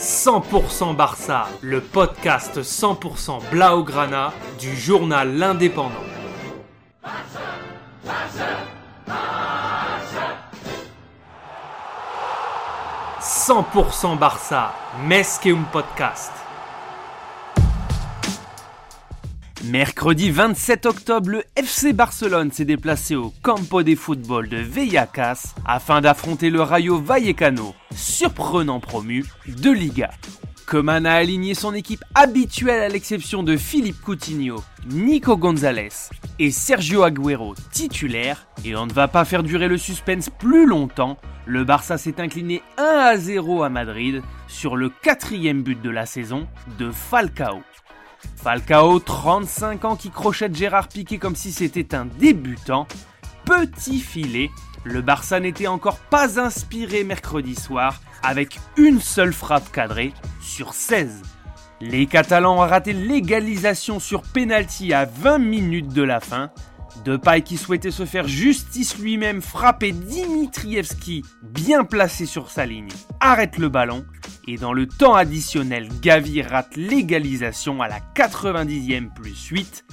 100% Barça, le podcast 100% Blaugrana du journal L'Indépendant. 100% Barça, un Podcast. Mercredi 27 octobre, le FC Barcelone s'est déplacé au Campo de Football de Villacas afin d'affronter le Rayo Vallecano, surprenant promu de Liga. Coman a aligné son équipe habituelle à l'exception de Philippe Coutinho, Nico Gonzalez et Sergio Agüero titulaires et on ne va pas faire durer le suspense plus longtemps. Le Barça s'est incliné 1 à 0 à Madrid sur le quatrième but de la saison de Falcao. Falcao, 35 ans, qui crochette Gérard Piqué comme si c'était un débutant. Petit filet, le Barça n'était encore pas inspiré mercredi soir avec une seule frappe cadrée sur 16. Les Catalans ont raté l'égalisation sur penalty à 20 minutes de la fin. Depay qui souhaitait se faire justice lui-même frappait Dimitrievski bien placé sur sa ligne. Arrête le ballon et dans le temps additionnel, Gavi rate l'égalisation à la 90e plus 8.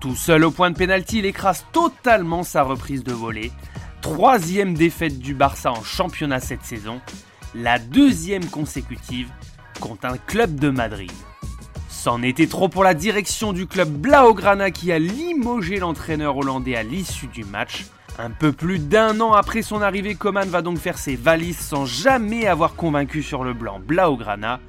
Tout seul au point de pénalty, il écrase totalement sa reprise de volée. Troisième défaite du Barça en championnat cette saison, la deuxième consécutive contre un club de Madrid. C'en était trop pour la direction du club Blaugrana qui a limogé l'entraîneur hollandais à l'issue du match. Un peu plus d'un an après son arrivée, Coman va donc faire ses valises sans jamais avoir convaincu sur le blanc Blaugrana.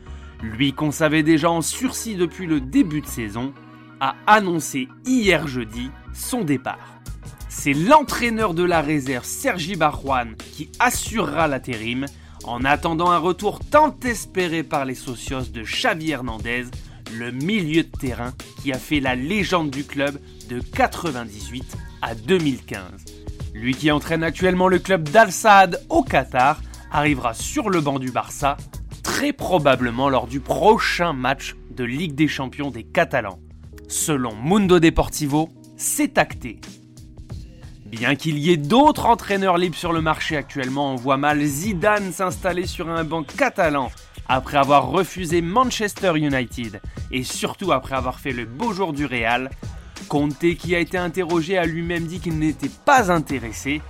Lui qu'on savait déjà en sursis depuis le début de saison, a annoncé hier jeudi son départ. C'est l'entraîneur de la réserve Sergi Barjuan qui assurera l'intérim en attendant un retour tant espéré par les socios de Xavi Hernandez, le milieu de terrain qui a fait la légende du club de 98 à 2015. Lui qui entraîne actuellement le club d'Al Saad au Qatar arrivera sur le banc du Barça très probablement lors du prochain match de Ligue des Champions des Catalans. Selon Mundo Deportivo, c'est acté. Bien qu'il y ait d'autres entraîneurs libres sur le marché actuellement, on voit mal Zidane s'installer sur un banc catalan après avoir refusé Manchester United et surtout après avoir fait le beau jour du Real Conte, qui a été interrogé, a lui-même dit qu'il n'était pas intéressé.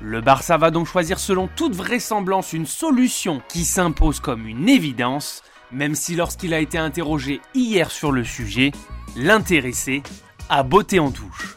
Le Barça va donc choisir selon toute vraisemblance une solution qui s'impose comme une évidence, même si lorsqu'il a été interrogé hier sur le sujet, l'intéressé a botté en touche.